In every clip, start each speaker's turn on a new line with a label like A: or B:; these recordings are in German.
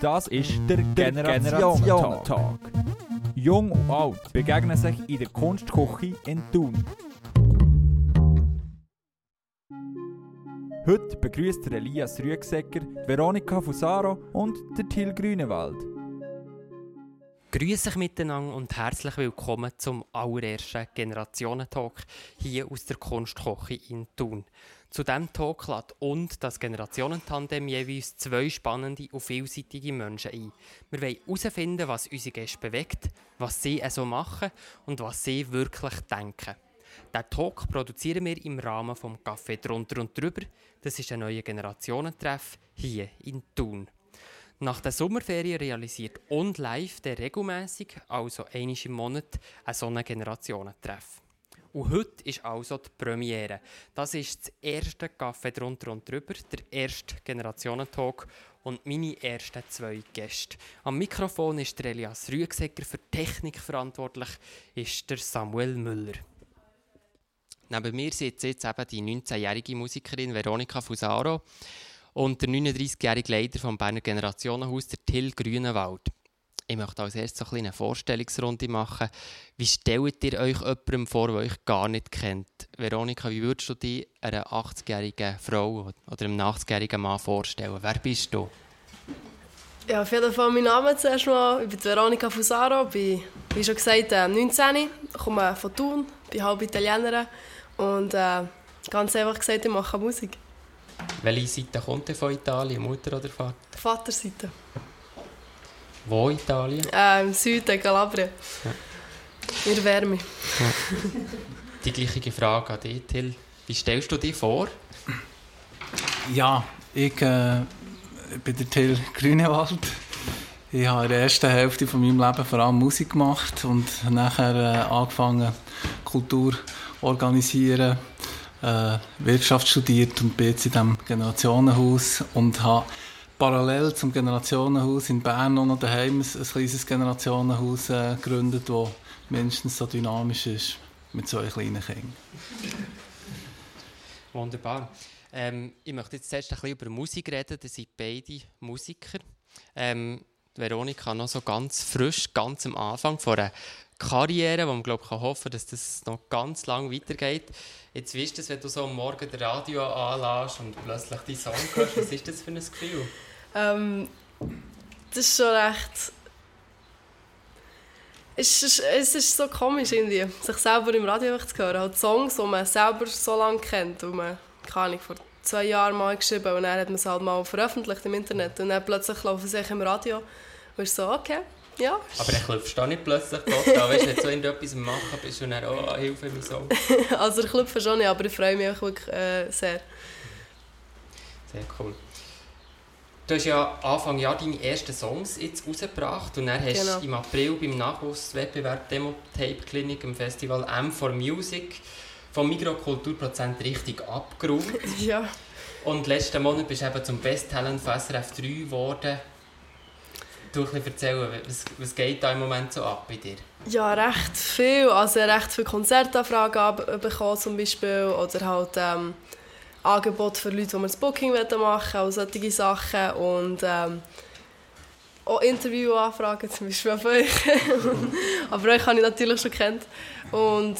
A: Das ist der Generationen-Talk. Jung und alt begegnen sich in der Kunstküche in Thun. Heute begrüßt Elias Rüegsecker, Veronika Fusaro und der Till Grünewald.
B: Grüße euch miteinander und herzlich willkommen zum allerersten Generationentalk hier aus der Kunstküche in Thun. Zu diesem Talk lädt und das Generationentandem jeweils zwei spannende und vielseitige Menschen ein. Wir wollen herausfinden, was unsere Gäste bewegt, was sie so also machen und was sie wirklich denken. Diesen Talk produzieren wir im Rahmen des Café drunter und drüber. Das ist ein neuer Generationentreff hier in Thun. Nach der Sommerferien realisiert und live der regelmäßig, also einmal im Monat, ein solchen Generationentreff. Und heute ist also die Premiere. Das ist das erste Café drunter und drüber, der erste Generationentalk und meine ersten zwei Gäste. Am Mikrofon ist der Elias Rüegsecker, für Technik verantwortlich ist der Samuel Müller. Neben mir sitzt jetzt eben die 19-jährige Musikerin Veronika Fusaro und der 39-jährige Leiter vom Berner Generationenhaus, der Till Grünewald. Ich möchte als erstes eine Vorstellungsrunde machen. Wie stellt ihr euch jemandem vor, der euch gar nicht kennt? Veronika, wie würdest du dich einer 80-jährigen Frau oder einem 80-jährigen Mann vorstellen? Wer bist du?
C: Ja, auf jeden Fall mein Name zuerst mal. Ich bin Veronika Fusaro, bin, wie schon gesagt, 19, äh, komme von Thun, bin halb Italienerin und äh, ganz einfach gesagt, ich mache Musik.
B: Welche Seite kommt von Italien, Mutter oder Vater?
C: Vaterseite.
B: Wo in Italien?
C: Äh, Im Süden, Kalabrien. Ja. In der Wärme. Ja.
B: Die gleiche Frage an dich, Till. Wie stellst du dich vor?
D: Ja, ich äh, bin der Till Grünewald. Ich habe in der ersten Hälfte von meinem Leben vor allem Musik gemacht und nachher äh, angefangen, Kultur zu organisieren, äh, Wirtschaft studiert und bin jetzt in diesem Generationenhaus und habe parallel zum Generationenhaus in Bern noch daheim ein, ein kleines Generationenhaus äh, gegründet, das mindestens so dynamisch ist mit zwei kleinen Kindern.
B: Wunderbar. Ähm, ich möchte jetzt zuerst ein bisschen über Musik reden. Das sind beide Musiker. Ähm, Veronika noch so ganz frisch, ganz am Anfang von einer Karriere, wo man glaub, kann hoffen dass das noch ganz lang weitergeht. Jetzt weißt du, wenn du so am Morgen das Radio anlässt und plötzlich die Song hörst, was ist das für ein Gefühl?
C: Ähm, das ist schon recht... Es ist, es ist so komisch, irgendwie, sich selber im Radio zu hören. Halt Songs, die man selber so lange kennt, die man, keine Ahnung, vor zwei Jahren mal geschrieben und dann hat man es halt mal veröffentlicht im Internet und dann plötzlich laufen sie im Radio und ist so, okay, ja.
B: Aber ich du nicht plötzlich total, weißt du, wenn du so irgendetwas machen bist und dann, oh, Hilfe mir so.
C: also ich klopfe schon nicht, aber ich freue mich auch wirklich äh, sehr.
B: Sehr cool. Du hast ja Anfang Jahr deine ersten Songs jetzt rausgebracht und dann hast genau. im April beim Nachwuchswettbewerb Demo Tape Clinic im Festival M for Music vom Mikrokulturprozent richtig abgeräumt.
C: ja.
B: Und letzten Monat bist du eben zum Best Talent von SRF 3 geworden du ein erzählen, was, was geht da im Moment so ab bei dir?
C: Ja, recht viel. Also recht viele Konzertanfragen bekommen zum Beispiel oder halt ähm, Angebote für Leute, die das Booking machen wollen, auch solche Sachen und ähm, auch Interviewanfragen zum Beispiel von euch. Aber euch habe ich natürlich schon kennt und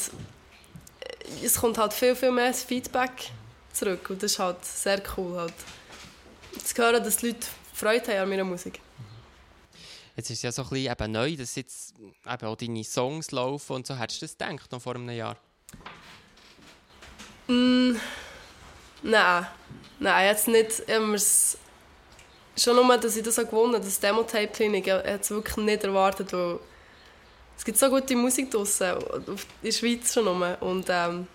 C: es kommt halt viel, viel mehr Feedback zurück und das ist halt sehr cool halt. Zu hören, dass die Leute Freude haben an meiner Musik.
B: Jetzt ist es ja so ein bisschen eben neu, dass jetzt eben auch deine Songs laufen und so. Hättest du das gedacht noch vor einem Jahr?
C: Mm, nein. Nein, jetzt nicht. Ich schon nur, dass ich das auch gewonnen habe, das Demo-Tape-Klinik, es wirklich nicht erwartet, weil es gibt so gute Musik draussen, in der Schweiz schon nur. Und ähm,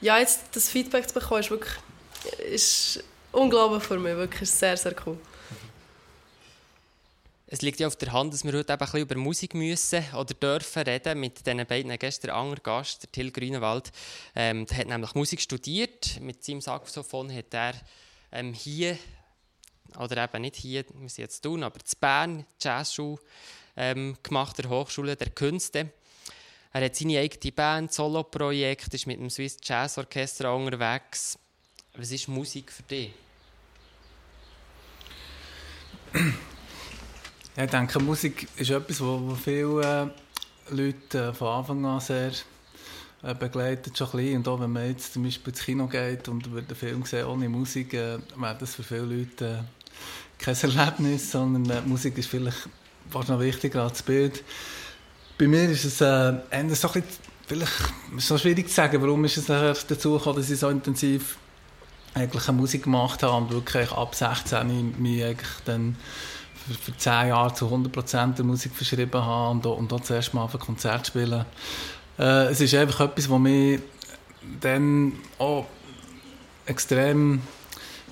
C: ja, jetzt das Feedback zu bekommen, ist wirklich ist unglaublich für mich, wirklich sehr, sehr cool.
B: Es liegt ja auf der Hand, dass wir heute ein bisschen über Musik müssen oder dürfen reden mit diesen beiden Gästen. Anger Gast, der Till Grünewald, ähm, der hat nämlich Musik studiert. Mit seinem Saxophon hat er ähm, hier, oder eben nicht hier, wir sind jetzt tun, aber zu Bern Jazzschule ähm, gemacht, der Hochschule der Künste. Er hat seine eigene Band, Solo-Projekt, ist mit dem Swiss Jazz Orchester unterwegs. Was ist Musik für dich?
D: Ja, ich denke, Musik ist etwas, wo, viele äh, Leute äh, von Anfang an sehr äh, begleitet schon ein Und auch wenn man jetzt zum Beispiel ins Kino geht und einen Film sehen ohne Musik, äh, wäre das für viele Leute kein Erlebnis, sondern Musik ist vielleicht fast noch wichtiger als das Bild. Bei mir ist es äh, so ein bisschen, ist schwierig zu sagen, warum ist es dazu gekommen, dass ich so intensiv eigentlich Musik gemacht habe und wirklich ab 16 mich eigentlich dann für, für 10 Jahre zu 100% der Musik verschrieben habe und, und auch zuerst mal auf ein Konzert spielen. Äh, es ist einfach etwas, was mich dann auch extrem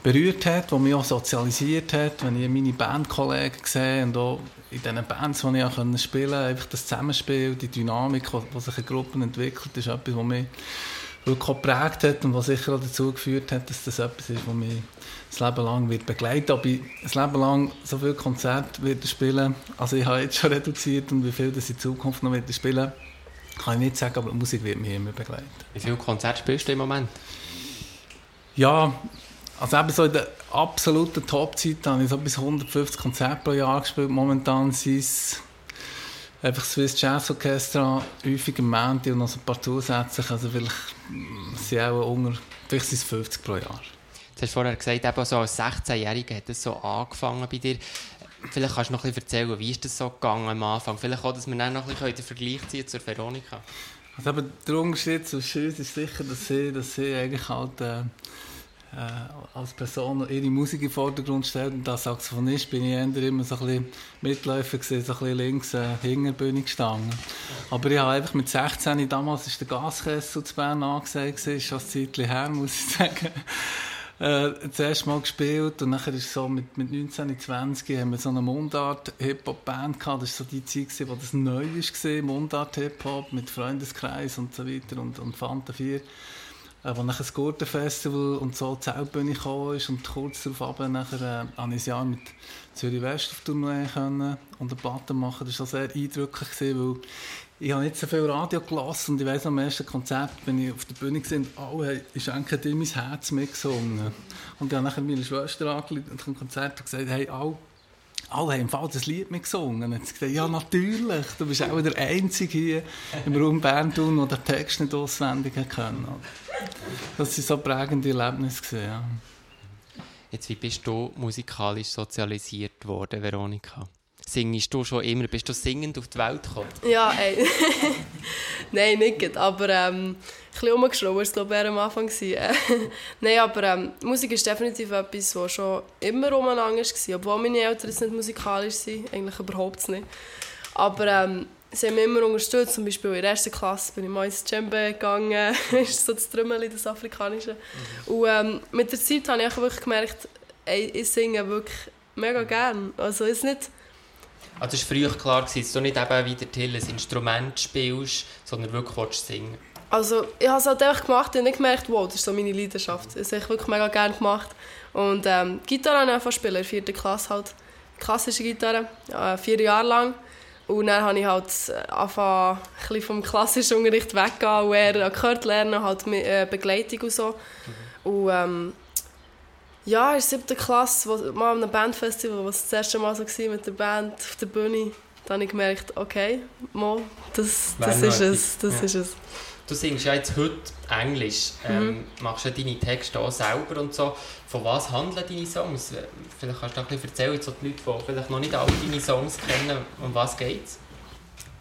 D: berührt hat, was mich auch sozialisiert hat, wenn ich meine Bandkollegen sehe und auch in diesen Bands, die ich auch spielen konnte, einfach das Zusammenspiel, die Dynamik, die sich in Gruppen entwickelt, ist etwas, was mich wirklich geprägt hat und was sicher auch dazu geführt hat, dass das etwas ist, was mich das Leben lang wird begleiten Ob ich das Leben lang so viele Konzerte werde spielen also ich habe jetzt schon reduziert und wie viel das in Zukunft noch werde spielen kann ich nicht sagen, aber die Musik wird mich immer begleiten.
B: Wie viele Konzerte spielst du im Moment?
D: Ja, also eben so in der absoluten Top-Zeit habe ich so bis 150 Konzerte pro Jahr gespielt. Momentan sind es einfach Swiss Jazz Orchestra, häufig im Mountain und noch so ein paar zusätzliche. Also vielleicht sind auch unter, vielleicht sind es 50 pro Jahr.
B: Du hast vorher gesagt, eben so als 16-Jähriger hat es so angefangen bei dir. Vielleicht kannst du noch ein bisschen erzählen, wie ist das so gegangen am Anfang? Vielleicht auch, dass wir dann noch ein bisschen den Vergleich ziehen zur Veronika.
D: Also eben, der Unterschied zwischen uns ist sicher, dass sie, dass sie eigentlich halt... Äh, äh, als Person ihre Musik im Vordergrund stellt. Und als Saxophonist bin ich immer so ein bisschen Mitläufer gewesen, so ein bisschen links äh, hinter Bühne gestanden. Aber ich habe einfach mit 16, damals war der Gaskessel zu Bern angesagt, ist schon ein Zeitchen her, muss ich sagen. Äh, das erste Mal gespielt und nachher ist so mit, mit 19, 20 haben wir so eine Mundart-Hip-Hop-Band gehabt. Das war so die Zeit, wo das neu war, Mundart-Hip-Hop mit Freundeskreis und so weiter und, und Fanta 4 äh, wo nachher das Gurtenfestival und so Zeltbühne gekommen ist und kurz darauf ab, nachher äh, ein Jahr mit Zürich West auf Tournee können und eine Platte machen. Das war sehr eindrücklich, gewesen, weil ich habe nicht so viel Radio gelassen und ich weiss, am ersten Konzert bin ich auf der Bühne und alle ist eigentlich in mein Herz mitgesungen. Und ich habe nachher meine Schwester angerufen und am Konzert gesagt, hey, alle alle haben im Fall das Lied mitgesungen. Und gesagt, ja, natürlich, du bist auch der Einzige hier im Raum Bern, der den Text nicht auswendig können. Das waren so prägende Erlebnisse. Ja.
B: Jetzt, wie bist du musikalisch sozialisiert worden, Veronika? Singst du schon immer? Bist du singend auf die Welt gekommen?
C: Ja, ey. Nein, nicht, aber ähm, ein bisschen umgeschraubt war es, glaube ich, am Anfang. Nein, aber ähm, Musik ist definitiv etwas, was schon immer umeinander war, obwohl meine Eltern nicht musikalisch sind, eigentlich überhaupt nicht. Aber ähm, sie haben mich immer unterstützt, zum Beispiel in der ersten Klasse bin ich mal ins Djembe gegangen, das ist so das Trümmeln, das Afrikanische. Mhm. Und ähm, mit der Zeit habe ich wirklich gemerkt, ey, ich singe wirklich mega gerne. Also ist nicht
B: also es war früher klar, dass du nicht eben wie der Till ein Instrument spielst, sondern wirklich singen
C: Also ich habe es halt einfach gemacht und nicht gemerkt, wow, das ist so meine Leidenschaft. Das habe ich wirklich mega gerne gemacht. Und ähm, Gitarre habe ich einfach spielen, in der vierten Klasse halt. Klassische Gitarre, äh, vier Jahre lang. Und dann habe ich halt äh, angefangen, ein vom klassischen Unterricht weggehen und eher Akkord lernen, halt mit äh, Begleitung und so. Mhm. Und ähm, ja, in der siebten Klasse, wo, mal an einem Bandfestival, was das erste Mal so war mit der Band auf der Bühne, da habe ich gemerkt, okay, Mo, das, das ist es, das ja. ist es.
B: Du singst ja jetzt heute Englisch, ähm, mhm. machst ja deine Texte auch selber und so. Von was handeln deine Songs? Vielleicht kannst du ein bisschen erzählen, so die Leute, die vielleicht noch nicht alle deine Songs kennen, um was geht es?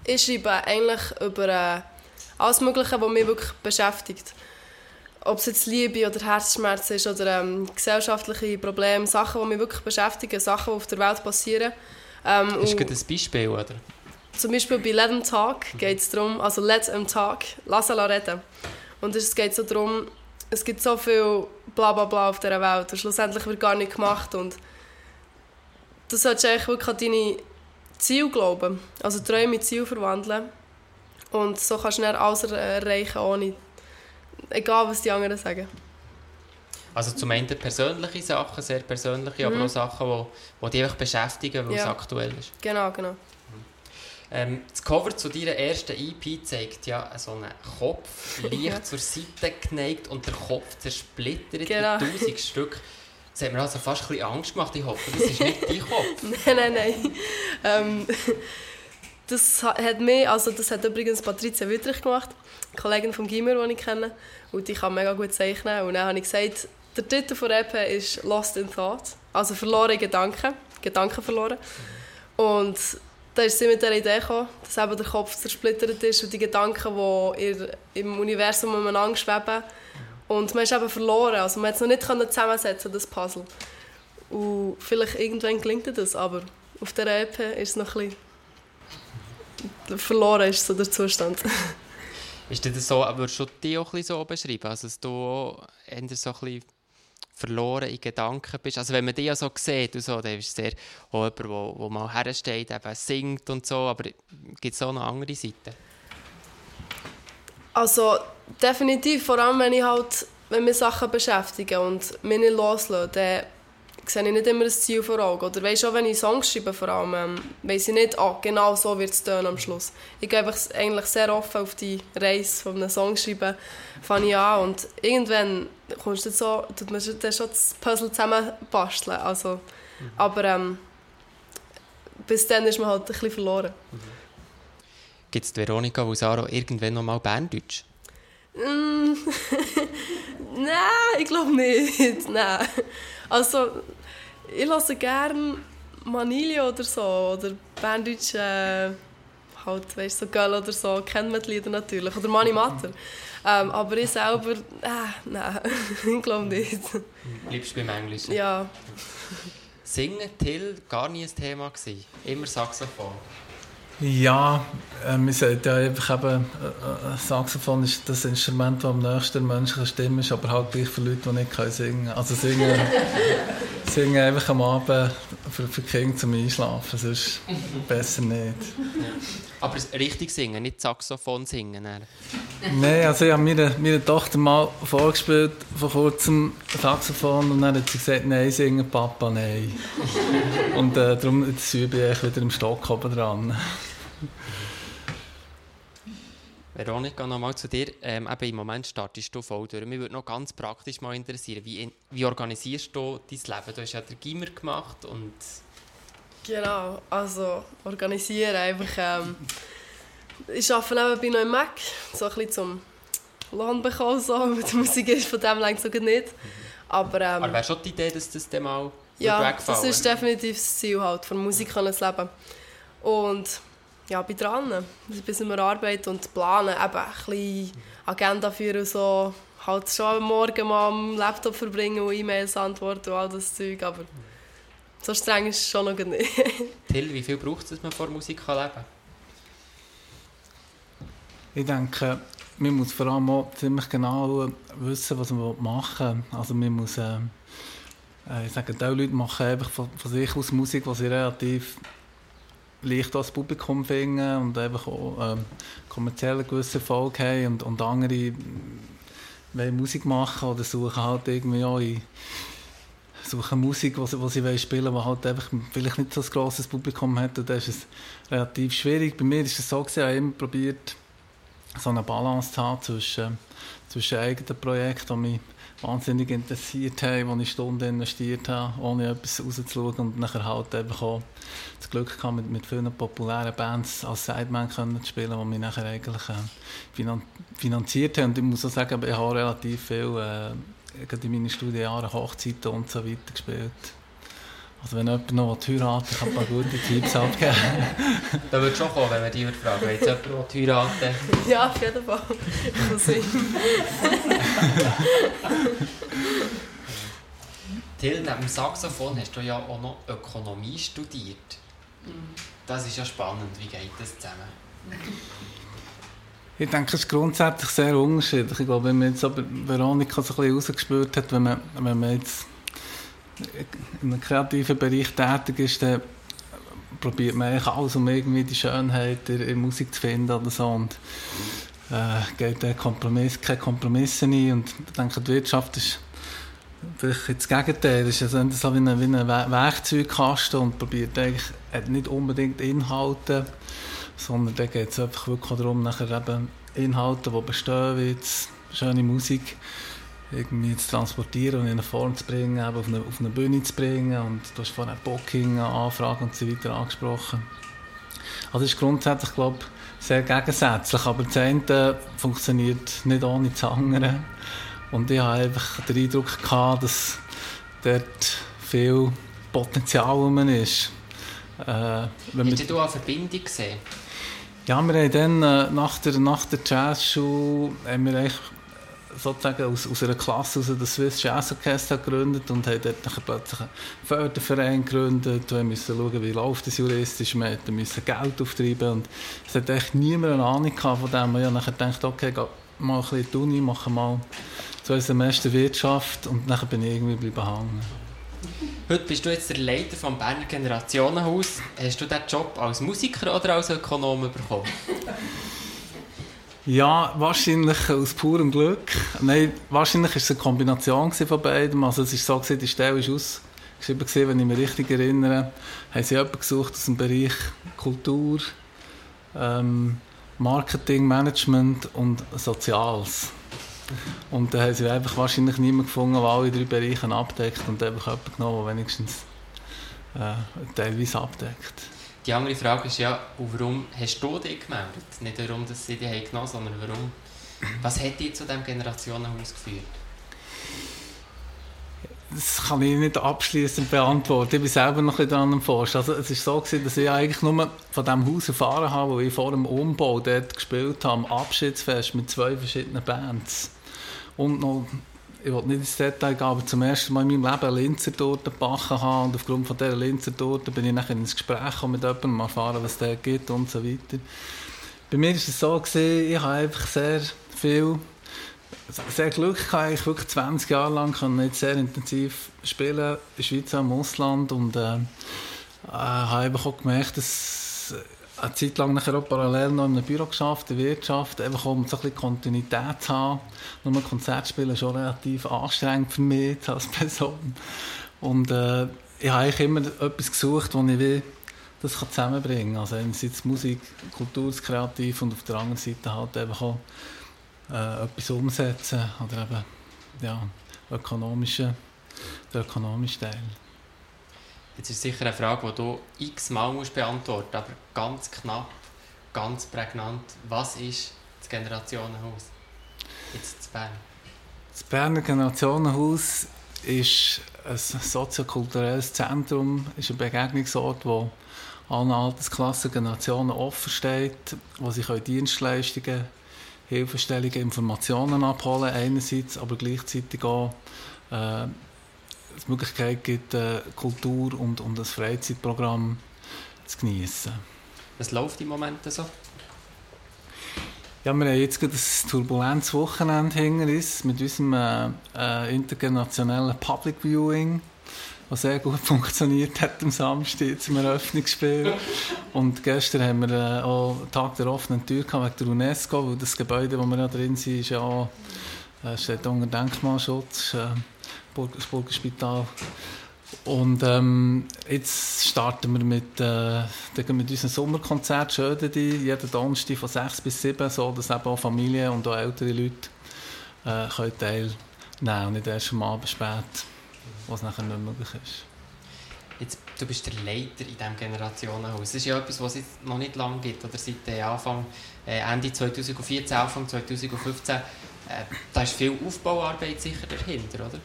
C: Ich schreibe eigentlich über äh, alles Mögliche, was mich wirklich beschäftigt ob es jetzt Liebe oder Herzschmerz ist oder ähm, gesellschaftliche Probleme, Sachen, die mich wirklich beschäftigen, Sachen, die auf der Welt passieren.
B: Ähm, ist das ein Beispiel, oder?
C: Zum Beispiel bei Let Them Talk geht es darum, also Let Them Talk, lass sie reden. Und es geht so darum, es gibt so viel Blablabla bla bla auf dieser Welt und schlussendlich wird gar nicht gemacht und du solltest eigentlich wirklich an deine Ziele glauben, also Träume in Ziele verwandeln und so kannst du dann alles erreichen, ohne egal was die anderen sagen.
B: Also zum einen persönliche Sachen, sehr persönliche, mhm. aber auch Sachen, die, die dich einfach beschäftigen, weil ja. es aktuell ist.
C: Genau, genau.
B: Ähm, das Cover zu deiner ersten EP zeigt ja so einen Kopf leicht zur Seite geneigt und der Kopf zersplittert genau. in tausend Stück. Das hat mir also fast ein bisschen Angst gemacht. Ich hoffe, das ist nicht dein Kopf.
C: nein, nein, nein. Ähm, das hat mir, also das hat übrigens Patricia Wittrich gemacht, eine Kollegin vom Gimmer, die ich kenne. Und die kann mega gut zeichnen. Und dann habe ich gesagt, der Titel der EP ist «Lost in Thought», also «Verlorene Gedanken», «Gedanken verloren». Und da ist sie mit der Idee gekommen, dass eben der Kopf zersplittert ist und die Gedanken, die im Universum umeinander schweben. Und man ist eben verloren, also man hat es noch nicht zusammensetzen das Puzzle. Und vielleicht irgendwann gelingt das, aber auf der EP ist es noch ein bisschen verloren ist so der Zustand.
B: ist das so, würdest du dich auch ein bisschen so beschreiben, also dass du eher so ein bisschen verloren in Gedanken bist. Also wenn man dich ja so sieht, und so, dann ist es sehr auch jemand, der, der mal hersteht, eben singt und so, aber gibt es auch noch andere Seiten?
C: Also definitiv, vor allem wenn ich halt, wenn mich Sachen beschäftigen und mich nicht loslasse, dann sehe ich nicht immer das Ziel vor Augen. Oder weißt auch, wenn ich Songs schreibe, vor allem, ähm, weiss ich nicht, ah, genau so wird es am Schluss. Ich gehe einfach eigentlich sehr offen auf die Reise von einem Song schreiben, fange ich an und irgendwann kommst du so, tut man dann schon das Puzzle zusammenbasteln. Also, mhm. Aber ähm, bis dann ist man halt ein bisschen verloren. Mhm.
B: Gibt es Veronika Vusaro irgendwann noch mal Berndeutsch?
C: Mm, Nein, ich glaube nicht. Nein. Also, ich lasse gerne Manilio oder so, oder Berndeutsch, äh, halt, weißt so Girl oder so, kennt man die Lieder natürlich, oder Mani Matter. Ähm, aber ich selber, äh, nein, ich glaube nicht.
B: Bleibst du beim Englischen?
C: Ja.
B: Singen, Till, gar nie ein Thema gewesen? Immer Saxophon?
D: Ja, äh, man sagt ja einfach eben, äh, äh, Saxophon ist das Instrument, das am nächsten menschlichen Stimme ist, aber halt gleich für Leute, die nicht singen können. Also singen, singen einfach am Abend für, für Kinder zum Einschlafen, sonst besser nicht.
B: Aber richtig singen, nicht Saxophon singen?
D: Nein, also ich habe meiner, meiner Tochter mal vorgespielt, vor kurzem Saxophon, und dann hat sie gesagt, nein, singen Papa, nein. und äh, darum übe ich wieder im Stock oben dran.
B: Veronika, nochmal zu dir. Ähm, eben Im Moment startest du voll durch. Mich würde noch ganz praktisch mal interessieren, wie, wie organisierst du dein Leben? Du hast ja den Gimmer gemacht und...
C: Genau, also organisieren einfach... Ähm, ich arbeite nebenbei noch im Mac, so ein bisschen zum Lohn bekommen, so, mit der Musik ist von dem längst sogar nicht. Aber, ähm,
B: Aber wäre schon die Idee, dass das dann mal
C: Ja, das ist definitiv das Ziel, halt, von Musik zu leben. Und ja, bin dran. Ein bisschen arbeiten und planen, eben ein bisschen Agenda führen und so. Halt schon am Morgen mal am Laptop verbringen und E-Mails antworten und all das Zeug, aber so streng ist es schon noch nicht.
B: Till, wie viel braucht es, dass man vor Musik leben kann?
D: Ich denke, man muss vor allem auch ziemlich genau wissen, was man machen will. Also man muss, äh, äh ich sage, die Leute machen einfach von, von sich aus Musik, die sie relativ leicht als Publikum finden und einfach auch ähm, kommerziell einen gewissen Erfolg haben und, und andere wollen Musik machen oder suchen halt irgendwie auch in, suchen Musik, die sie, sie spielen wollen, die halt einfach vielleicht nicht so ein grosses Publikum hat und das ist es relativ schwierig. Bei mir ist es so, dass ich immer probiert, so eine Balance zu haben zwischen, zwischen eigenen Projekten, die mich wahnsinnig interessiert haben, wo ich Stunden investiert habe, ohne etwas rauszuschauen und nachher halt einfach auch das Glück gehabt, mit, mit vielen populären Bands als Sideman können zu spielen, die mich nachher eigentlich äh, finanziert haben. Und ich muss auch sagen, ich habe relativ viel äh, in meinen Studienjahren Hochzeiten und so weiter gespielt. Also wenn jemand noch heiraten kann ein paar gute Tipps abgeben.
B: da würde schon kommen, wenn wir dich fragen. Wenn jetzt jemand heiraten
C: Ja, auf jeden Fall. Ich
B: Till, neben dem Saxophon hast du ja auch noch Ökonomie studiert. Das ist ja spannend. Wie geht das zusammen?
D: Ich denke, es ist grundsätzlich sehr unterschiedlich. Ich glaube, wenn man jetzt aber Veronika so ein bisschen rausgespürt hat, wenn man, wenn man jetzt in einem kreativen Bereich tätig ist, dann probiert man eigentlich alles, um irgendwie die Schönheit in der Musik zu finden oder so. Und äh, geht der Kompromiss, keine Kompromisse ein. Und ich denke, die Wirtschaft ist vielleicht das Gegenteil. Es ist so wie ein, Werkzeugkasten und probiert eigentlich nicht unbedingt Inhalte, sondern da geht es einfach wirklich darum, nachher eben Inhalte, die bestehen, wie schöne Musik, irgendwie zu transportieren und in eine Form zu bringen, eben auf, eine, auf eine Bühne zu bringen. Und du hast vorhin Booking, Anfragen und so weiter angesprochen. Also ist grundsätzlich, glaube sehr gegensätzlich, aber das eine funktioniert nicht ohne das andere. Und ich hatte einfach den Eindruck, gehabt, dass dort viel Potenzial ist.
B: Äh, wenn Hast du eine Verbindung gesehen?
D: Ja, wir haben dann äh, nach der, nach der Jazzschule haben wir eigentlich sozusagen aus, aus einer Klasse aus das Swiss Jazz Orchestra gegründet und haben dort plötzlich einen Förderverein gegründet. Wir mussten schauen, wie läuft das juristisch. Wir mussten Geld auftreiben und es hat echt niemand eine Ahnung von dem. Ich habe gedacht, okay, geh mal ein bisschen in die Uni, mache mal zwei Semester Wirtschaft und dann bin ich irgendwie bleiben hängen.
B: Heute bist du jetzt der Leiter vom Berner Generationenhaus. Hast du diesen Job als Musiker oder als Ökonom bekommen?
D: Ja, wahrscheinlich aus purem Glück. Nein, wahrscheinlich war es eine Kombination von beidem. Also es war so, die Stelle war ausgeschrieben, wenn ich mich richtig erinnere, haben sie jemanden gesucht aus dem Bereich Kultur, ähm, Marketing, Management und Soziales. Und da haben sie einfach wahrscheinlich niemanden gefunden, der alle drei Bereiche abdeckt und einfach jemanden genommen, der wenigstens äh, teilweise abdeckt.
B: Die andere Frage ist ja, warum hast du dich gemeldet? Nicht darum, dass sie dich genommen haben, sondern warum? Was hat dich zu diesem Generationenhaus geführt?
D: Das kann ich nicht abschließend beantworten. Ich bin selber noch ein bisschen daran Also es war so, gewesen, dass ich eigentlich nur von diesem Haus erfahren habe, wo ich vor dem Umbau dort gespielt habe, am Abschiedsfest mit zwei verschiedenen Bands. Und noch, ich will nicht ins Detail gehen, aber zum ersten Mal in meinem Leben eine Linzertorte gebacken haben. Und aufgrund von dieser Linzertorte bin ich nachher ins Gespräch mit jemandem, erfahren, was der gibt und so weiter. Bei mir war es so, gewesen, ich habe einfach sehr viel sehr Glück gehabt, ich wirklich 20 Jahre lang nicht sehr intensiv spielen in der Schweiz und im Ausland und äh, äh, habe auch gemerkt, dass eine Zeit lang nachher auch parallel noch in einem Büro geschafft, in der Wirtschaft, einfach um so ein bisschen Kontinuität zu haben. Nur Konzertspielen ist schon relativ anstrengend für mich als Person. Und äh, ich habe eigentlich immer etwas gesucht, wo ich will, das kann zusammenbringen kann. Also einerseits Musik, Kultur, kreativ und auf der anderen Seite halt einfach auch äh, etwas umsetzen oder eben ja, ökonomische, der ökonomische Teil.
B: Jetzt ist sicher eine Frage, die du x-mal beantworten musst, aber ganz knapp, ganz prägnant. Was ist das Generationenhaus jetzt in Bern?
D: Das Berner Generationenhaus ist ein soziokulturelles Zentrum, ist ein Begegnungsort, wo allen Altersklassen, Generationen offen steht, wo sie Dienstleistungen, Hilfestellungen, Informationen abholen einerseits, aber gleichzeitig auch äh, die Möglichkeit gibt, äh, Kultur und, und das Freizeitprogramm zu genießen.
B: Was läuft im Moment so?
D: Ja, wir haben jetzt gerade ein turbulentes Wochenende hinter uns mit unserem äh, äh, intergenerationellen Public Viewing, was sehr gut funktioniert hat am Samstag zum Eröffnungsspiel. Und gestern haben wir äh, auch Tag der offenen Tür gehabt wegen der UNESCO, weil das Gebäude, wo wir da drin sind, ist ja auch, äh, steht unter Denkmalschutz. Äh, das Burgerspital. Und ähm, jetzt starten wir mit, äh, mit unserem Sommerkonzert Schödedi, jeden Donnerstag von 6 bis 7, so dass eben auch Familien und auch ältere Leute äh, können teilnehmen und nicht erst am Abend spät, was nachher nicht möglich ist.
B: Jetzt, du bist der Leiter in diesem Generationenhaus. Das ist ja etwas, was es noch nicht lange gibt, oder seit äh, Anfang, äh, Ende 2014, Anfang 2015. Äh, da ist viel Aufbauarbeit sicher dahinter, oder?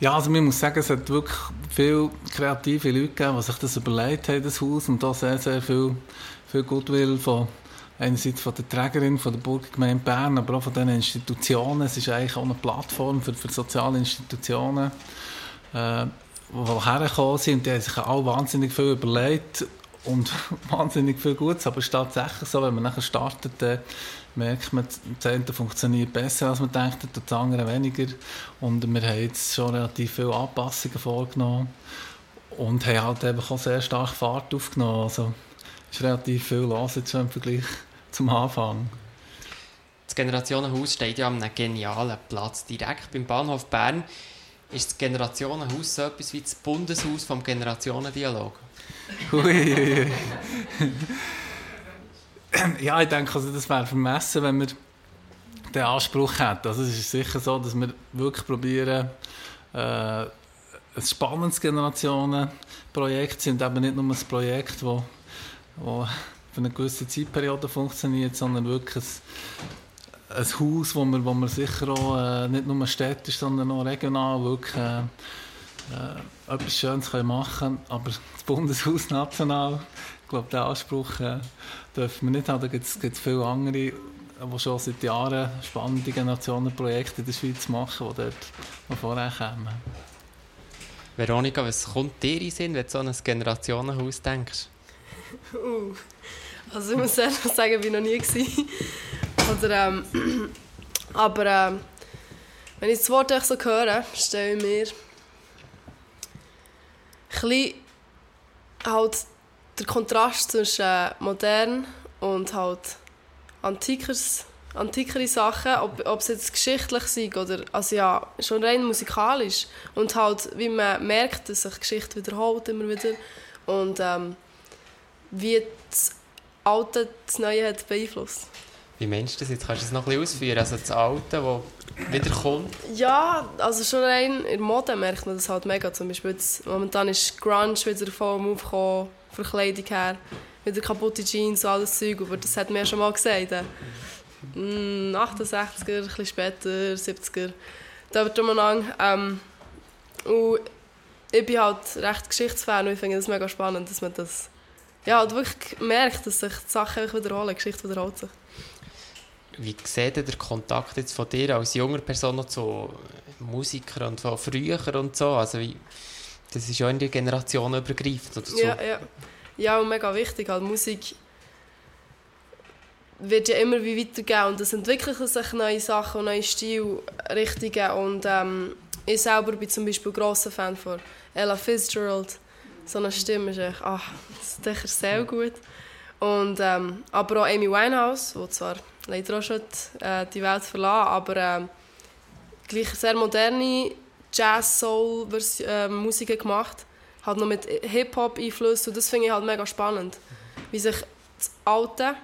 D: Ja, also man muss sagen, es hat wirklich viele kreative Leute gegeben, die sich das überlegt haben, das Haus, und da sehr, sehr viel, viel Goodwill von einerseits von der Trägerin von der Burgergemeinde Bern, aber auch von den Institutionen. Es ist eigentlich auch eine Plattform für, für soziale Institutionen, äh, die hergekommen sind und die haben sich auch wahnsinnig viel überlegt und wahnsinnig viel Gutes, aber es ist tatsächlich so, wenn man nachher startet, dann merkt man, das eine funktioniert besser, als man denkt, und das andere weniger. Und wir haben jetzt schon relativ viele Anpassungen vorgenommen und haben halt eben auch sehr stark Fahrt aufgenommen. Also es ist relativ viel los jetzt im Vergleich zum Anfang.
B: Das Generationenhaus steht ja an einem genialen Platz. Direkt beim Bahnhof Bern ist das Generationenhaus so etwas wie das Bundeshaus vom Generationendialog. Ui,
D: ja, ich denke, also das wäre vermessen, wenn wir den Anspruch hat. Also es ist sicher so, dass wir wirklich probieren, äh, ein spannendes Generationenprojekt sind eben nicht nur ein Projekt, das für eine gewisse Zeitperiode funktioniert, sondern wirklich ein, ein Haus, wo wir, wo wir sicher auch äh, nicht nur städtisch, sondern auch regional wirklich äh, äh, etwas Schönes machen können. Aber das Bundeshaus national, glaube, den Anspruch äh, dürfen wir nicht haben. Da gibt es viele andere, die schon seit Jahren spannende Generationenprojekte in der Schweiz machen, die dort noch vorher kommen.
B: Veronika, was kommt dir in Sinn, wenn du so an ein Generationenhaus denkst?
C: Uh, also ich muss ehrlich sagen, ich war noch nie. Oder, ähm, aber ähm, wenn ich das Wort so höre, stelle ich mir bisschen halt der Kontrast zwischen modern und halt antikers, antikere Sachen, ob, ob es jetzt geschichtlich sind oder also ja, schon rein musikalisch und halt wie man merkt, dass sich Geschichte wiederholt immer wieder und ähm, wie das Alte das Neue hat beeinflusst.
B: Wie meinst du das jetzt? Kannst du das noch ein bisschen ausführen? Also das Alte, das wieder kommt?
C: Ja, also schon rein in der Mode merkt man das halt mega. Zum Beispiel jetzt, momentan ist Grunge wieder voll am Aufkommen, von Kleidung her. Wieder kaputte Jeans und alles Zeug, aber das hat mir schon mal gesagt. Äh, 68er, ein bisschen später, 70er. Da wird umeinander. Ähm, und ich bin halt recht Geschichtsfan und ich finde es mega spannend, dass man das ja, halt wirklich merkt, dass sich die Sachen wiederholen, die Geschichte wiederholt sich.
B: Wie sieht der Kontakt jetzt von dir als junger Person zu Musikern und von früher und so? Also wie, das ist ja in der Generation übergreifend oder so.
C: Ja, ja. ja, und mega wichtig. Halt, Musik wird ja immer wie weitergehen und es entwickeln sich neue Sachen und neue Stilrichtungen und ähm, ich selber bin zum Beispiel grosser Fan von Ella Fitzgerald. So eine Stimme ist echt, ach, das ist sehr gut. Und, ähm, aber auch Amy Winehouse, die zwar leider auch schon äh, die Welt verlassen, aber äh, gleich sehr moderne Jazz-Soul-Musik äh, gemacht. Halt noch mit Hip-Hop-Einfluss und das finde ich halt mega spannend, wie sich das Alte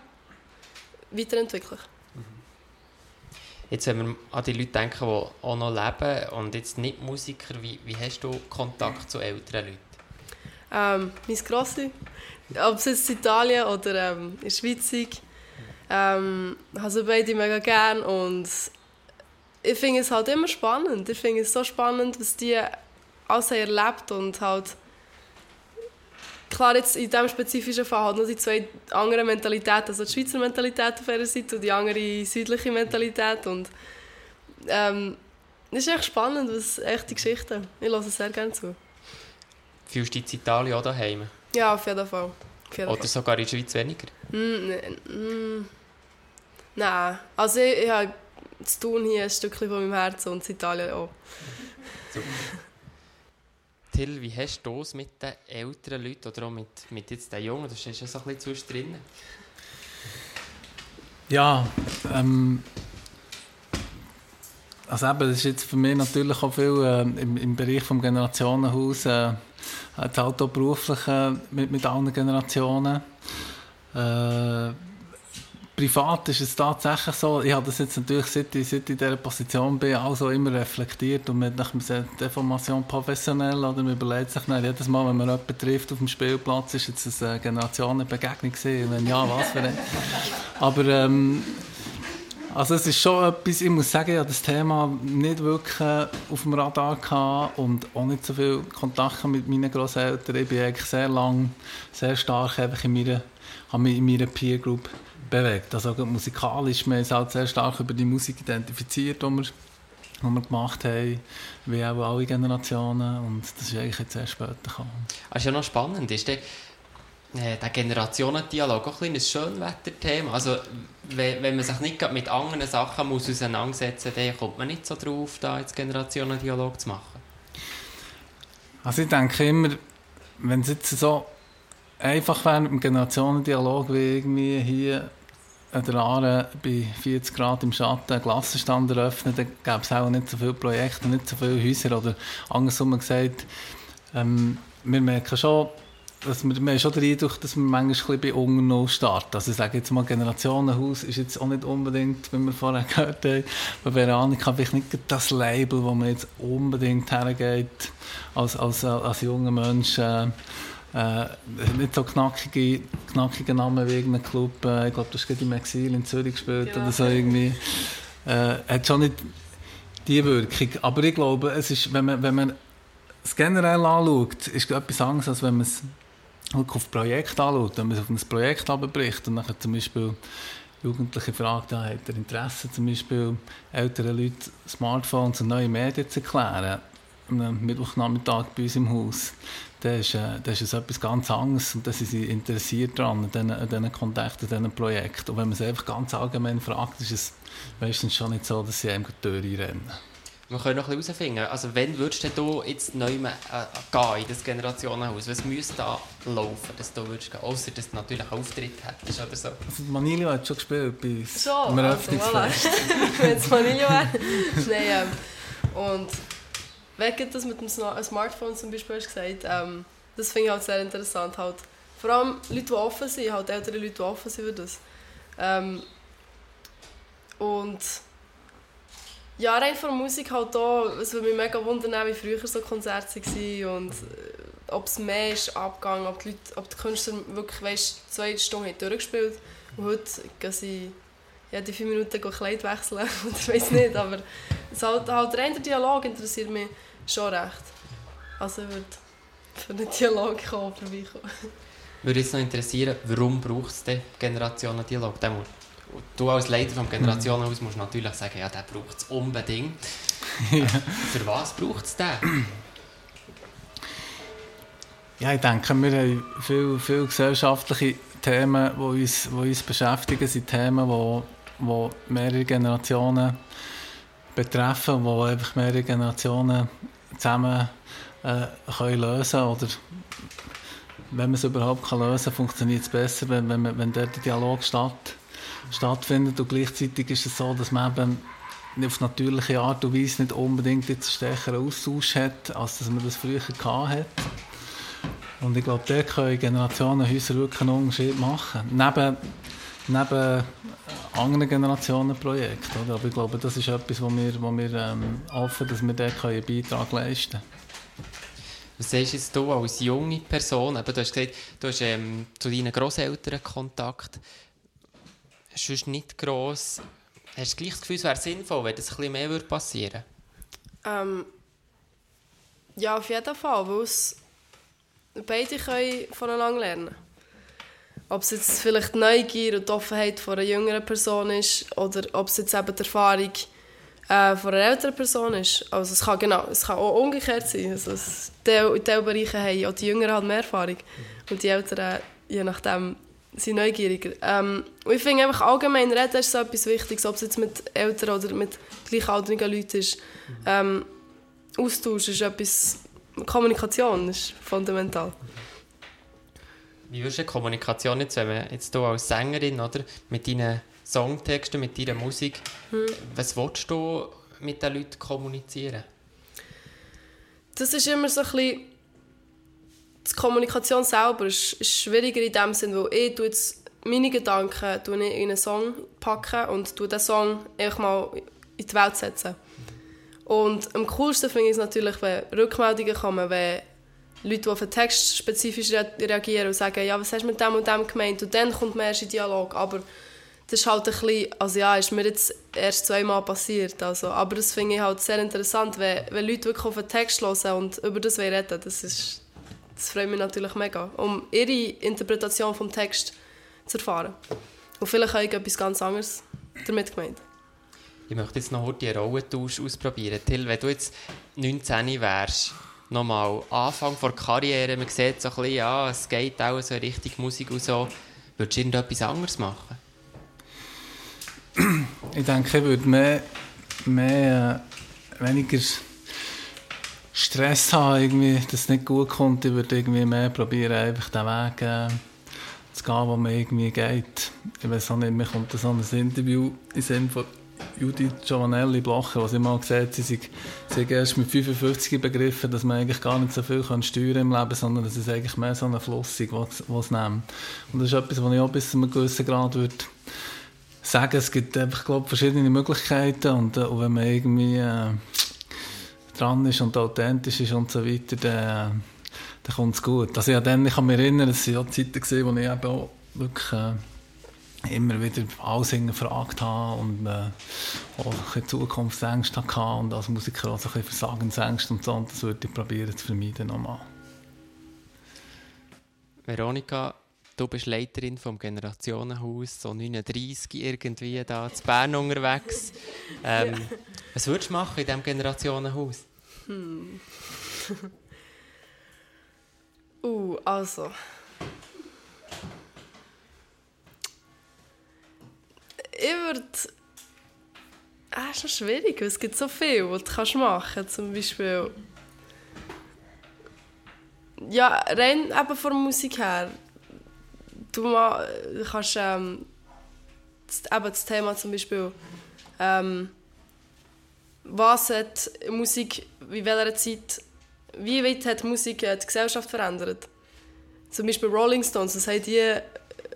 C: weiterentwickelt.
B: Jetzt, wenn wir an die Leute denken, die auch noch leben und jetzt nicht Musiker, wie, wie hast du Kontakt zu älteren Leuten?
C: Ähm, mein Grossi, ob es jetzt in Italien oder ähm, in der Schweiz ist, ähm, habe sie beide mega gern und ich finde es halt immer spannend. Ich finde es so spannend, was die alles erlebt und halt klar jetzt in diesem spezifischen Fall halt nur die zwei anderen Mentalitäten, also die Schweizer Mentalität auf einer Seite und die andere südliche Mentalität und ähm, es ist echt spannend, was echte Geschichten. Ich höre sehr gerne zu.
B: Fühlst du dich in Italien auch daheim?
C: Ja, auf jeden Fall. Auf jeden
B: Oder
C: Fall.
B: sogar in der Schweiz weniger?
C: Mm, mm, nein, also ich, ich habe zu tun hier ein Stückchen von meinem Herzen und in Italien auch.
B: Super. Till, wie hast du es mit den älteren Leuten oder auch mit, mit jetzt den Jungen? Du stehst ja so ein bisschen zwischen drin.
D: Ja, ähm, also eben, das ist jetzt für mich natürlich auch viel äh, im, im Bereich des Generationenhaus, äh, halt auch beruflich äh, mit, mit allen Generationen. Äh, privat ist es tatsächlich so, ich habe das jetzt natürlich, seit ich, seit ich in dieser Position bin, also immer reflektiert und mit nach Deformation professionell, oder man überlegt sich dann jedes Mal, wenn man jemanden trifft auf dem Spielplatz, ist jetzt eine Generationenbegegnung gewesen, wenn ja, was für ein. Aber ähm, also es ist schon etwas, ich muss sagen, ich das Thema nicht wirklich auf dem Radar gehabt und auch nicht so viel Kontakt mit meinen Großeltern. Ich bin eigentlich sehr lang, sehr stark einfach in meiner, in meiner Peer Group bewegt. Also musikalisch, wir uns halt sehr stark über die Musik identifiziert, die wir, die wir gemacht haben, wie auch alle Generationen und das ist eigentlich erst später gekommen.
B: Das ist ja noch spannend, ist der, äh, der Generationendialog auch ein, ein Schönwetterthema. Also wenn, wenn man sich nicht mit anderen Sachen muss auseinandersetzen muss, dann kommt man nicht so drauf, da jetzt Generationendialog zu machen.
D: Also ich denke immer, wenn es jetzt so einfach wäre mit dem Generationendialog wie irgendwie hier an der Aare bei 40 Grad im Schatten einen Glassenstand eröffnen, dann gäbe es auch nicht so viele Projekte, nicht so viele Häuser. Oder andersrum gesagt, ähm, wir merken schon, dass wir, wir haben schon den Eindruck, dass wir manchmal ein bisschen bei Unten starten. Also ich sage jetzt mal, Generationenhaus ist jetzt auch nicht unbedingt, wie wir vorher gehört haben, bei Veronika vielleicht nicht das Label, wo man jetzt unbedingt hergeht als, als, als junger Mensch. Äh, äh, nicht so knackige, knackige Namen wie irgendein Club. Äh, ich glaube, das ist im Exil in Zürich gespielt ja. oder so irgendwie. Äh, hat schon nicht die Wirkung. Aber ich glaube, es ist, wenn man, wenn man es generell anschaut, ist es etwas anderes, als wenn man es auf Projekt anschaut. Wenn man auf ein Projekt abbricht und dann zum Beispiel Jugendliche fragt, ja, hat er Interesse, zum Beispiel älteren Leuten Smartphones und neue Medien zu erklären, am Mittwochnachmittag bei uns im Haus, dann ist, äh, ist es etwas ganz anderes und da sind sie interessiert daran, an diesen, an diesen Kontakten, an diesen Projekten. Und wenn man es einfach ganz allgemein fragt, ist es meistens schon nicht so, dass sie einem die Tür rennen.
B: Wir können noch ein bisschen herausfinden, also wenn würdest du jetzt neu äh, gehen in das Generationenhaus, was müsste da laufen, dass du würdest gehen, außer dass du natürlich einen Auftritt hättest oder so?
D: Also Manilio hat schon gespielt bei uns.
C: So, also, voilà. wenn es Manilio wäre. Nein, ähm, und wegen das mit dem Smartphone zum Beispiel hast gesagt, ähm, das finde ich halt sehr interessant. Halt, vor allem Leute, die offen sind, halt ältere Leute, die offen sind für das. Ähm, und ja, rein von Musik halt auch, es würde mich mega wundern, wie früher so Konzerte waren und äh, ob es mehr ist abgegangen, ob die, Leute, ob die Künstler wirklich weißt, zwei Stunden durchgespielt. Und heute gehen sie jede fünf Minuten Kleid wechseln oder ich weiß nicht, aber es halt, halt der Dialog interessiert mich schon recht. Also ich würde für einen Dialog kommen, vorbeikommen.
B: Würde jetzt noch interessieren, warum braucht es den Generationen-Dialog? Du als Leiter des Generationenhaus musst natürlich sagen, ja, der braucht es unbedingt. ja. Für was braucht es den?
D: Ja, ich denke, wir haben viele, viele gesellschaftliche Themen, die uns, die uns beschäftigen, sind Themen, die, die mehrere Generationen betreffen, die einfach mehrere Generationen zusammen äh, können lösen oder wenn man es überhaupt kann lösen kann, funktioniert es besser, wenn, wenn, wenn der Dialog statt, stattfindet. Und gleichzeitig ist es so, dass man eben auf natürliche Art und Weise nicht unbedingt jetzt einen stärkeren Austausch hat, als dass man das früher hatte. Und ich glaube, da können Generationenhäuser wirklich einen Unterschied machen. Neben, neben anderen Generationenprojekten. Aber ich glaube, das ist etwas, wo wir, wo wir ähm, hoffen, dass wir da einen Beitrag leisten können.
B: Was sagst jetzt du als junge Person? du hast gesagt, du hast ähm, zu deinen Großeltern Kontakt. Sonst nicht gross. Hast du gleich das Gefühl, es wäre sinnvoll, wenn das ein bisschen mehr passieren
C: würde? Ähm, ja, auf jeden Fall, weil es beide können voneinander lernen. Ob es jetzt vielleicht Neugier und Offenheit von einer jüngeren Person ist oder ob es jetzt eben die Erfahrung äh, von einer älteren Person ist. Also es kann, genau, es kann auch umgekehrt sein. Also es, in diesen Bereichen haben auch die Jüngeren halt mehr Erfahrung und die Älteren, je nachdem, sind neugieriger. Ähm, und ich finde einfach allgemein reden ist so etwas Wichtiges, ob es jetzt mit älteren oder mit gleichaltrigen Leuten ist. Ähm, Austausch ist etwas, Kommunikation ist fundamental.
B: Wie würdest du Kommunikation jetzt, wenn man jetzt hier als Sängerin oder, mit deinen Songtexten, mit deiner Musik, hm. was willst du mit den Leuten kommunizieren?
C: Das ist immer so ein bisschen... Die Kommunikation selber ist, ist schwieriger in dem Sinne, weil ich jetzt meine Gedanken in einen Song packen und diesen Song einfach mal in die Welt setzen. Und am coolsten finde ich es natürlich, wenn Rückmeldungen kommen, wenn Leute, die auf den Text spezifisch reagieren und sagen, ja, was hast du mit dem und dem gemeint? Und dann kommt man erst in Dialog. Aber das ist halt ein bisschen, also ja, ist mir jetzt erst zweimal passiert. Also, aber das finde ich halt sehr interessant, wenn, wenn Leute wirklich auf den Text hören und über das reden. Das, ist, das freut mich natürlich mega, um ihre Interpretation vom Text zu erfahren. Und vielleicht habe ich etwas ganz anderes damit gemeint.
B: Ich möchte jetzt noch heute die Rollentausch ausprobieren. Till, wenn du jetzt 19 wärst, nochmal Anfang der Karriere, man sieht so ein bisschen, ja, es geht auch so Richtung Musik und so. Würdest du irgendetwas anderes machen?
D: Ich denke, ich würde mehr, mehr äh, weniger Stress haben, irgendwie, dass es nicht gut kommt. Ich würde irgendwie mehr probieren, einfach den Weg äh, zu gehen, wo man irgendwie geht. Ich weiß auch nicht, mir kommt so ein Interview in Sinn von Judith Giovanelli Blocher, was ich mal gesagt habe, sie, sie erst mit 55 begriffen, dass man eigentlich gar nicht so viel kann steuern im Leben, sondern dass es eigentlich mehr so eine Flussig, was, was nimmt. Und das ist etwas, was ich auch bis zu einem gewissen Grad würde sagen, es gibt einfach, glaube verschiedene Möglichkeiten und, äh, und wenn man irgendwie äh, dran ist und authentisch ist und so weiter, dann, dann kommt es gut. Also ja, dann, ich kann mich erinnern, es waren ja Zeiten, gewesen, wo ich eben auch wirklich äh, immer wieder alles gefragt habe und äh, auch ein Zukunftsängste hatte und als Musiker auch so ein bisschen Versagensängste und so und das würde ich probieren zu vermeiden nochmal.
B: Veronika, du bist Leiterin vom Generationenhaus, so 39 irgendwie da in Bern unterwegs. Ähm, ja. Was würdest du machen in diesem Generationenhaus? Hm.
C: uh, also. Ich würde. Ah, ist noch schwierig, es gibt so viel, was du kannst machen kannst. Zum Beispiel. Ja, rein eben von der Musik her. Du kannst ähm, eben das Thema zum Beispiel. Ähm, was hat Musik, in welcher Zeit, wie weit hat Musik äh, die Gesellschaft verändert? Zum Beispiel Rolling Stones, was haben die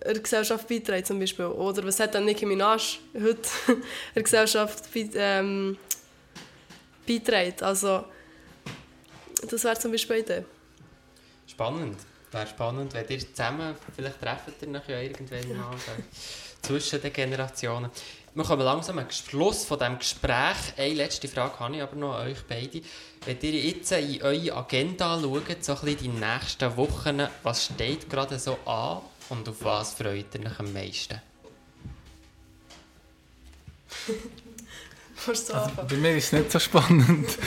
C: der Gesellschaft beitragen zum Beispiel? Oder was hat dann Nicki Minaj heute der Gesellschaft ähm, beitragen? Also, das wäre zum Beispiel eine.
B: Spannend. Wäre spannend, wenn ihr zusammen, vielleicht trefft ihr euch ja irgendwann mal zwischen den Generationen. Wir kommen langsam am Schluss von diesem Gespräch. Eine letzte Frage habe ich aber noch an euch beide. Wenn ihr jetzt in eure Agenda schaut, so ein bisschen die nächsten Wochen, was steht gerade so an und auf was freut ihr euch am meisten?
C: also,
D: bei mir ist es nicht so spannend.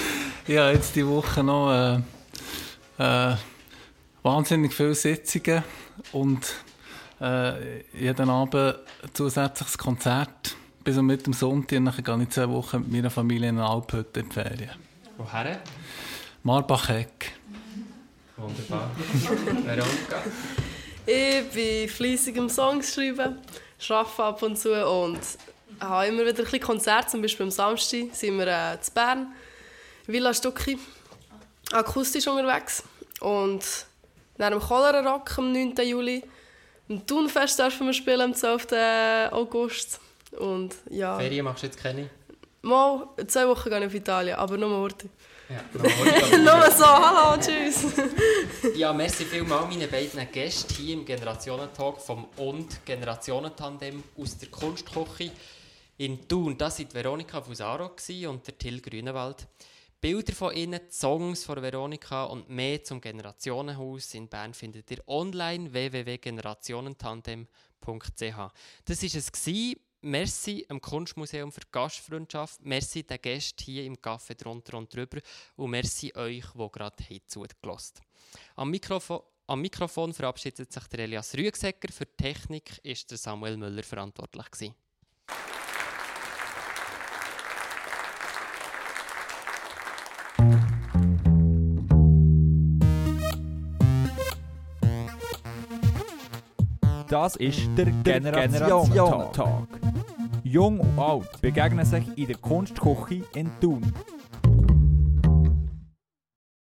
D: ich habe jetzt die Woche noch äh, äh, wahnsinnig viele Sitzungen und äh, jeden Abend ein zusätzliches Konzert bis und mit dem Sonntag. Und dann gehe ich zwei Wochen mit meiner Familie in Alphütte in die Ferien.
B: Woher?
D: Marbach-Eck.
B: Wunderbar. Veronika?
C: Ich bin fleissig am Songs schreiben, arbeite ab und zu und habe immer wieder ein Konzerte. Zum Beispiel am Samstag sind wir äh, in Bern, Villa Stucki, akustisch unterwegs. Und nach dem Cholera Rock am 9. Juli, im Thunfest dürfen wir spielen am 12. August. Und, ja.
B: Ferien machst du jetzt keine?
C: Mal, zwei Wochen gehe ich auf Italien, aber nur Orte.
B: Ja,
C: Nur so, hallo, tschüss.
B: ja, merci vielmals meinen beiden Gästen hier im Generationentalk vom und Generationentandem aus der Kunstküche in Thun. Das waren Veronika Fusaro und der Till Grünewald. Bilder von ihnen, Songs von Veronika und mehr zum Generationenhaus in Bern findet ihr online www.generationentandem.ch. Das war es Merci am Kunstmuseum für die Gastfreundschaft. Merci den Gästen hier im Café drunter und drüber. Und merci euch, die gerade zugelassen am Mikrofon, am Mikrofon verabschiedet sich der Elias Rüegsecker. Für die Technik ist der Samuel Müller verantwortlich. Gewesen.
A: Das ist der, der Generationen Talk. Jung und alt begegnen sich in der Kunstküche in Thun.